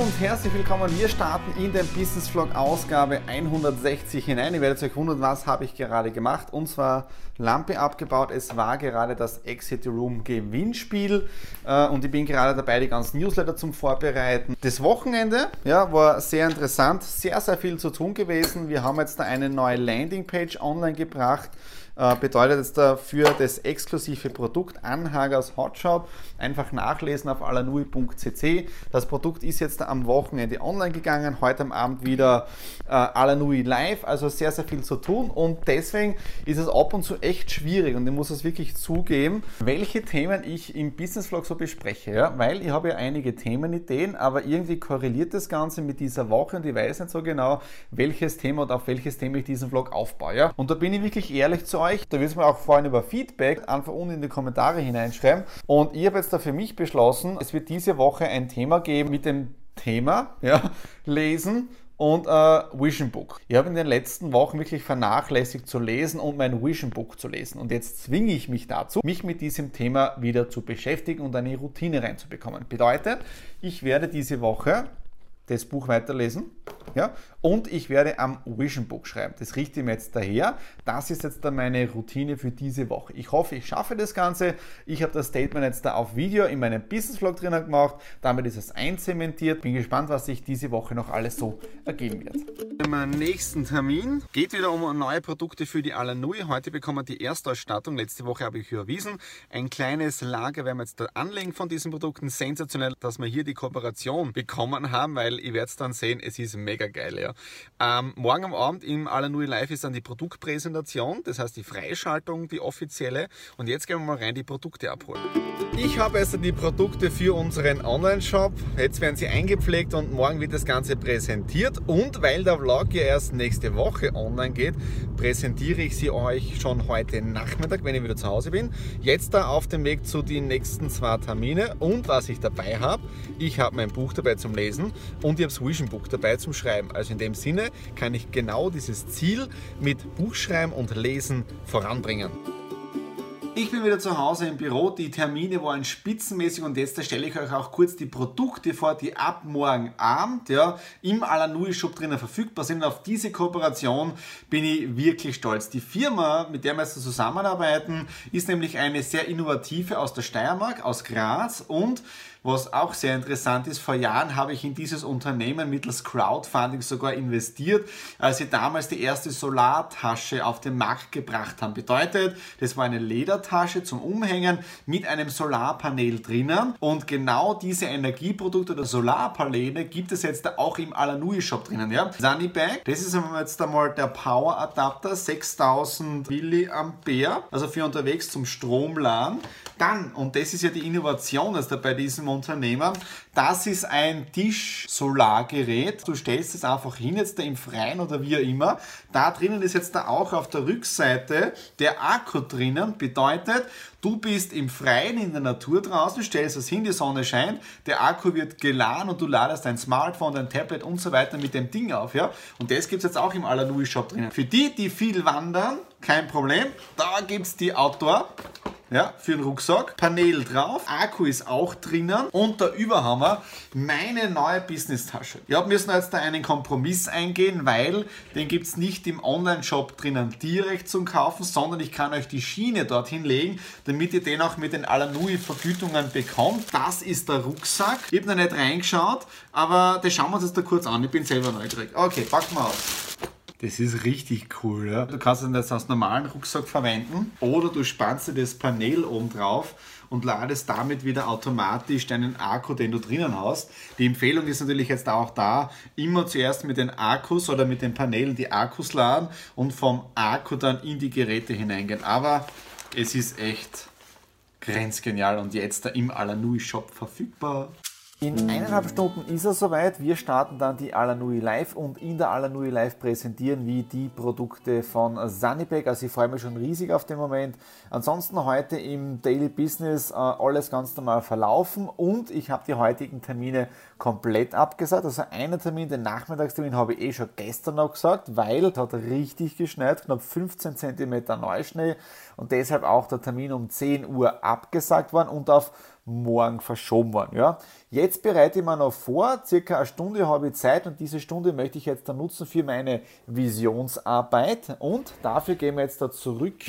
und herzlich willkommen. Wir starten in den Business Vlog Ausgabe 160 hinein. Ihr werdet euch wundern, was habe ich gerade gemacht. Und zwar Lampe abgebaut. Es war gerade das Exit Room Gewinnspiel äh, und ich bin gerade dabei, die ganzen Newsletter zum Vorbereiten. Das Wochenende ja, war sehr interessant, sehr, sehr viel zu tun gewesen. Wir haben jetzt da eine neue Landingpage online gebracht bedeutet jetzt dafür das exklusive Produkt Anhang aus Hotshop. Einfach nachlesen auf alanui.cc. Das Produkt ist jetzt am Wochenende online gegangen, heute am Abend wieder äh, Alanui live, also sehr, sehr viel zu tun und deswegen ist es ab und zu echt schwierig und ich muss es wirklich zugeben, welche Themen ich im Business Vlog so bespreche, ja? weil ich habe ja einige Themenideen, aber irgendwie korreliert das Ganze mit dieser Woche und ich weiß nicht so genau, welches Thema oder auf welches Thema ich diesen Vlog aufbaue. Ja? Und da bin ich wirklich ehrlich zu euch, euch. Da willst du mir auch freuen über Feedback. Einfach unten in die Kommentare hineinschreiben. Und ich habe jetzt da für mich beschlossen, es wird diese Woche ein Thema geben mit dem Thema ja, Lesen und äh, Vision Book. Ich habe in den letzten Wochen wirklich vernachlässigt zu lesen und mein Vision Book zu lesen. Und jetzt zwinge ich mich dazu, mich mit diesem Thema wieder zu beschäftigen und eine Routine reinzubekommen. Bedeutet, ich werde diese Woche das Buch weiterlesen. Ja? Und ich werde am Vision Book schreiben. Das richte ich mir jetzt daher. Das ist jetzt dann meine Routine für diese Woche. Ich hoffe, ich schaffe das Ganze. Ich habe das Statement jetzt da auf Video in meinem Business Vlog drinnen gemacht. Damit ist es einzementiert. Bin gespannt, was sich diese Woche noch alles so ergeben wird. Im nächsten Termin geht wieder um neue Produkte für die Alanui. Heute bekommen wir die Erstausstattung. Letzte Woche habe ich überwiesen. Ein kleines Lager werden wir jetzt da anlegen von diesen Produkten. Sensationell, dass wir hier die Kooperation bekommen haben, weil ihr werdet es dann sehen, es ist mega geil. Ja. Ähm, morgen am Abend im Alanui Live ist dann die Produktpräsentation, das heißt die Freischaltung, die offizielle. Und jetzt gehen wir mal rein die Produkte abholen. Ich habe also die Produkte für unseren Online-Shop. Jetzt werden sie eingepflegt und morgen wird das Ganze präsentiert. Und weil der Vlog ja erst nächste Woche online geht, präsentiere ich sie euch schon heute Nachmittag, wenn ich wieder zu Hause bin. Jetzt da auf dem Weg zu den nächsten zwei Termine. Und was ich dabei habe, ich habe mein Buch dabei zum Lesen und ich habe das Vision Book dabei zum Schreiben. Also in dem Sinne kann ich genau dieses Ziel mit Buchschreiben und Lesen voranbringen. Ich bin wieder zu Hause im Büro. Die Termine waren spitzenmäßig und jetzt stelle ich euch auch kurz die Produkte vor, die ab morgen Abend ja, im Alanui Shop drinnen verfügbar sind. Auf diese Kooperation bin ich wirklich stolz. Die Firma, mit der wir jetzt zusammenarbeiten, ist nämlich eine sehr innovative aus der Steiermark, aus Graz und was auch sehr interessant ist, vor Jahren habe ich in dieses Unternehmen mittels Crowdfunding sogar investiert, als sie damals die erste Solartasche auf den Markt gebracht haben. Bedeutet, das war eine Ledertasche zum Umhängen mit einem Solarpanel drinnen und genau diese Energieprodukte oder Solarpaneele gibt es jetzt auch im Alanui Shop drinnen. Ja? Sunny Bag, das ist jetzt einmal der Power Adapter, 6000 Milliampere, also für unterwegs zum Stromladen. Dann, und das ist ja die Innovation also bei diesem Unternehmer, das ist ein Tisch-Solargerät. Du stellst es einfach hin, jetzt da im Freien oder wie auch immer. Da drinnen ist jetzt da auch auf der Rückseite der Akku drinnen. Bedeutet, du bist im Freien in der Natur draußen, stellst es hin, die Sonne scheint, der Akku wird geladen und du ladest dein Smartphone, dein Tablet und so weiter mit dem Ding auf. Ja? Und das gibt es jetzt auch im Alanui Shop drinnen. Für die, die viel wandern, kein Problem. Da gibt es die Outdoor ja, für den Rucksack. Panel drauf, Akku ist auch drinnen und da über haben wir meine neue Business-Tasche. Ich müssen jetzt da einen Kompromiss eingehen, weil den gibt es nicht im Online-Shop drinnen direkt zum Kaufen, sondern ich kann euch die Schiene dorthin legen, damit ihr den auch mit den Alanui-Vergütungen bekommt. Das ist der Rucksack. Ich habe noch nicht reingeschaut, aber das schauen wir uns jetzt da kurz an. Ich bin selber neugierig. Okay, packen wir aus. Das ist richtig cool. Ja? Du kannst das als normalen Rucksack verwenden oder du spannst dir das Panel oben drauf und ladest damit wieder automatisch deinen Akku, den du drinnen hast. Die Empfehlung ist natürlich jetzt auch da, immer zuerst mit den Akkus oder mit den Panelen die Akkus laden und vom Akku dann in die Geräte hineingehen. Aber es ist echt grenzgenial und jetzt da im Alanui Shop verfügbar. In eineinhalb Stunden ist es soweit. Wir starten dann die Alanui Live und in der Alanui Live präsentieren wir die Produkte von Sunnypack. Also ich freue mich schon riesig auf den Moment. Ansonsten heute im Daily Business äh, alles ganz normal verlaufen und ich habe die heutigen Termine komplett abgesagt. Also einen Termin, den Nachmittagstermin habe ich eh schon gestern noch gesagt, weil es hat richtig geschneit, knapp 15 cm Neuschnee und deshalb auch der Termin um 10 Uhr abgesagt worden und auf morgen verschoben worden. Ja. Jetzt bereite ich mir noch vor, circa eine Stunde habe ich Zeit und diese Stunde möchte ich jetzt dann nutzen für meine Visionsarbeit und dafür gehen wir jetzt da zurück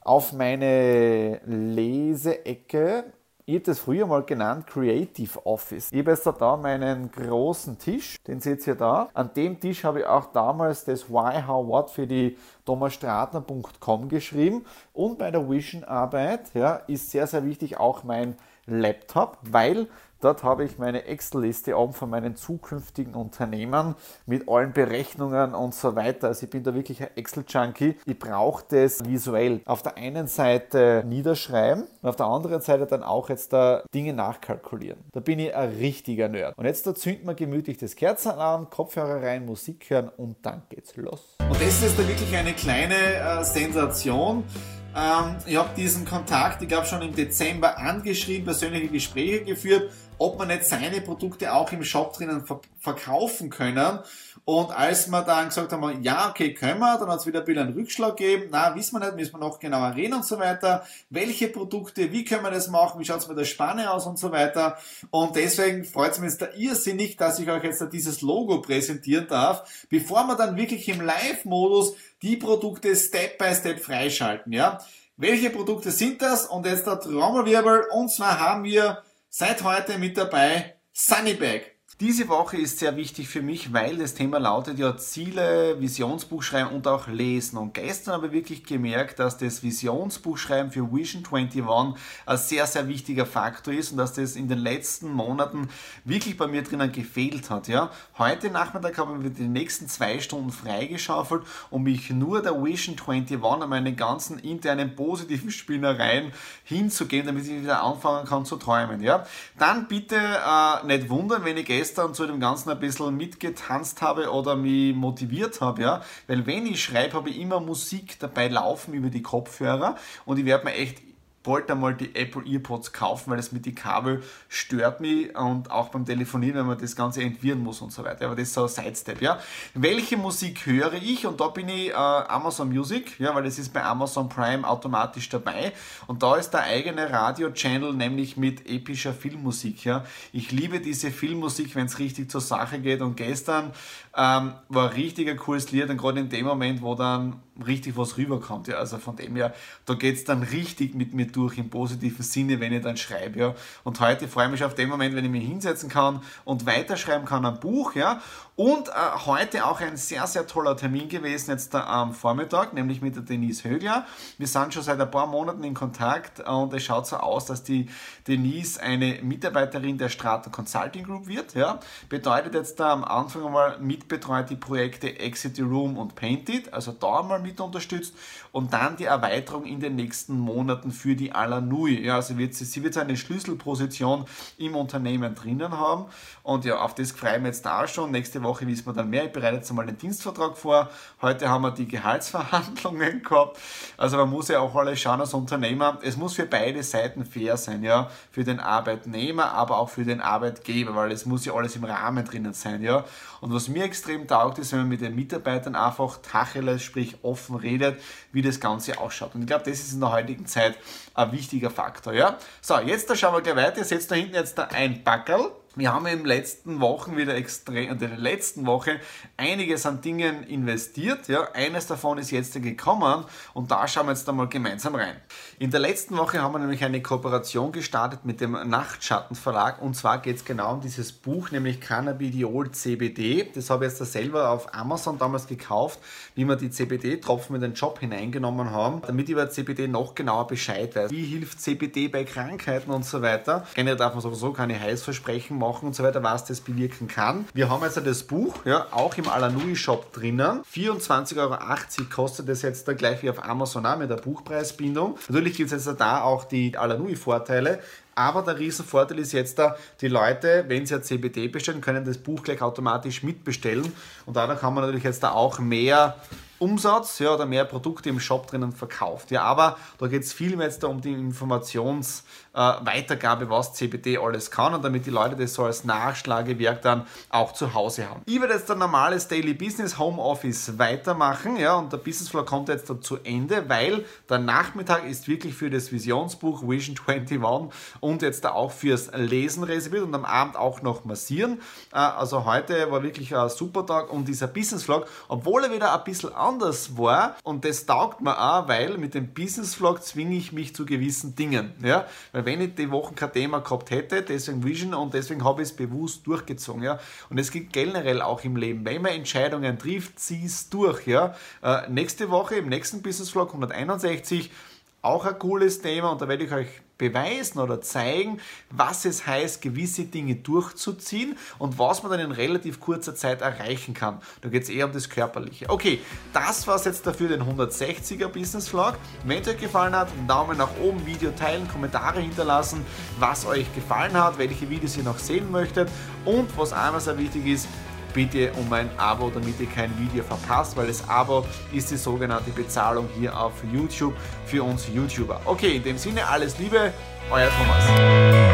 auf meine Leseecke. Ich habe das früher mal genannt Creative Office. Ich habe jetzt da meinen großen Tisch, den seht ihr da. An dem Tisch habe ich auch damals das Why, How, What für die thomasstratner.com geschrieben. Und bei der Vision-Arbeit ja, ist sehr, sehr wichtig auch mein Laptop, weil Dort habe ich meine Excel-Liste oben von meinen zukünftigen Unternehmen mit allen Berechnungen und so weiter. Also ich bin da wirklich ein Excel-Junkie. Ich brauche das visuell. Auf der einen Seite niederschreiben und auf der anderen Seite dann auch jetzt da Dinge nachkalkulieren. Da bin ich ein richtiger Nerd. Und jetzt da zündet man gemütlich das Kerzen an, Kopfhörer rein, Musik hören und dann geht's los. Und das ist da wirklich eine kleine äh, Sensation. Ähm, ich habe diesen Kontakt, ich glaube schon im Dezember angeschrieben, persönliche Gespräche geführt, ob man nicht seine Produkte auch im Shop drinnen verkaufen können. Und als wir dann gesagt haben, ja, okay, können wir, dann hat es wieder ein bisschen einen Rückschlag gegeben. Na, wissen wir nicht, müssen wir noch genauer reden und so weiter. Welche Produkte, wie können wir das machen, wie schaut es mit der Spanne aus und so weiter. Und deswegen freut es mich jetzt da irrsinnig, dass ich euch jetzt da dieses Logo präsentieren darf, bevor wir dann wirklich im Live-Modus die Produkte Step by Step freischalten, ja. Welche Produkte sind das? Und jetzt der Trommelwirbel. Und zwar haben wir seit heute mit dabei Sunnybag. Diese Woche ist sehr wichtig für mich, weil das Thema lautet ja Ziele, Visionsbuch schreiben und auch lesen. Und gestern habe ich wirklich gemerkt, dass das Visionsbuch schreiben für Vision 21 ein sehr, sehr wichtiger Faktor ist und dass das in den letzten Monaten wirklich bei mir drinnen gefehlt hat. Ja? Heute Nachmittag habe ich die nächsten zwei Stunden freigeschaufelt, um mich nur der Vision 21 und meine ganzen internen positiven Spinnereien hinzugeben, damit ich wieder anfangen kann zu träumen. Ja? Dann bitte äh, nicht wundern, wenn ich gestern gestern zu dem Ganzen ein bisschen mitgetanzt habe oder mich motiviert habe, ja. Weil wenn ich schreibe, habe ich immer Musik dabei laufen über die Kopfhörer und ich werde mir echt wollte einmal die Apple Earpods kaufen, weil das mit den Kabel stört mich und auch beim Telefonieren, wenn man das Ganze entwirren muss und so weiter. Aber das ist so ein Sidestep, ja. Welche Musik höre ich? Und da bin ich äh, Amazon Music, ja, weil das ist bei Amazon Prime automatisch dabei. Und da ist der eigene Radio-Channel, nämlich mit epischer Filmmusik, ja. Ich liebe diese Filmmusik, wenn es richtig zur Sache geht. Und gestern ähm, war ein richtiger cooles Lied und gerade in dem Moment, wo dann richtig was rüberkommt. Ja. Also von dem her, da geht es dann richtig mit mir durch im positiven Sinne, wenn ich dann schreibe. Ja. Und heute freue ich mich auf den Moment, wenn ich mich hinsetzen kann und weiterschreiben kann am Buch. Ja. Und äh, heute auch ein sehr, sehr toller Termin gewesen, jetzt da am Vormittag, nämlich mit der Denise Högler. Wir sind schon seit ein paar Monaten in Kontakt und es schaut so aus, dass die Denise eine Mitarbeiterin der Strata Consulting Group wird. Ja. Bedeutet jetzt da am Anfang einmal mitbetreut die Projekte Exit the Room und Painted, also da einmal mit unterstützt und dann die Erweiterung in den nächsten Monaten für die Alanui. Ja, also wird sie, sie wird eine Schlüsselposition im Unternehmen drinnen haben und ja, auf das freuen wir jetzt da schon. Nächste Woche wissen wir dann mehr. Ich bereite jetzt einmal den Dienstvertrag vor. Heute haben wir die Gehaltsverhandlungen gehabt. Also man muss ja auch alles schauen als Unternehmer. Es muss für beide Seiten fair sein, ja. Für den Arbeitnehmer, aber auch für den Arbeitgeber, weil es muss ja alles im Rahmen drinnen sein, ja. Und was mir extrem taugt, ist, wenn man mit den Mitarbeitern einfach Tacheles, sprich offen redet, wie das Ganze ausschaut. Und ich glaube, das ist in der heutigen Zeit ein wichtiger Faktor. Ja? So, jetzt da schauen wir gleich weiter. Ihr seht da hinten jetzt da ein Backerl. Wir haben in den letzten Wochen wieder extrem, in der letzten Woche einiges an Dingen investiert. Ja, eines davon ist jetzt gekommen und da schauen wir jetzt einmal gemeinsam rein. In der letzten Woche haben wir nämlich eine Kooperation gestartet mit dem Nachtschattenverlag und zwar geht es genau um dieses Buch, nämlich Cannabidiol CBD. Das habe ich jetzt selber auf Amazon damals gekauft, wie wir die CBD-Tropfen in den Job hineingenommen haben, damit ich über CBD noch genauer Bescheid weiß. Wie hilft CBD bei Krankheiten und so weiter. Generell darf man sowieso keine Heißversprechen machen und so weiter, was das bewirken kann. Wir haben jetzt das Buch, ja, auch im Alanui Shop drinnen. 24,80 Euro kostet es jetzt da gleich wie auf Amazon auch mit der Buchpreisbindung. Natürlich gibt es jetzt da auch die Alanui Vorteile. Aber der Riesenvorteil ist jetzt da, die Leute, wenn sie ein CBD bestellen, können das Buch gleich automatisch mitbestellen. Und dadurch haben wir natürlich jetzt da auch mehr Umsatz ja, oder mehr Produkte im Shop drinnen verkauft. Ja, aber da geht es viel mehr jetzt um die Informationsweitergabe, äh, was CBD alles kann und damit die Leute das so als Nachschlagewerk dann auch zu Hause haben. Ich werde jetzt ein normales Daily Business Homeoffice weitermachen ja, und der Business Flow kommt jetzt da zu Ende, weil der Nachmittag ist wirklich für das Visionsbuch Vision 21 und jetzt da auch fürs Lesen reserviert und am Abend auch noch massieren. Äh, also heute war wirklich ein super Tag und dieser Business Vlog, obwohl er wieder ein bisschen anders war und das taugt mir auch, weil mit dem Business Vlog zwinge ich mich zu gewissen Dingen. Ja? Weil wenn ich die Woche kein Thema gehabt hätte, deswegen Vision und deswegen habe ich es bewusst durchgezogen. Ja? Und es gibt generell auch im Leben, wenn man Entscheidungen trifft, zieh es durch. Ja? Äh, nächste Woche im nächsten Business Vlog 161 auch ein cooles Thema und da werde ich euch beweisen oder zeigen, was es heißt, gewisse Dinge durchzuziehen und was man dann in relativ kurzer Zeit erreichen kann. Da geht es eher um das Körperliche. Okay, das war es jetzt dafür, den 160er Business Vlog. Wenn es euch gefallen hat, einen Daumen nach oben, Video teilen, Kommentare hinterlassen, was euch gefallen hat, welche Videos ihr noch sehen möchtet und was einmal sehr wichtig ist, bitte um ein Abo, damit ihr kein Video verpasst, weil das Abo ist die sogenannte Bezahlung hier auf YouTube für uns YouTuber. Okay, in dem Sinne alles Liebe, euer Thomas.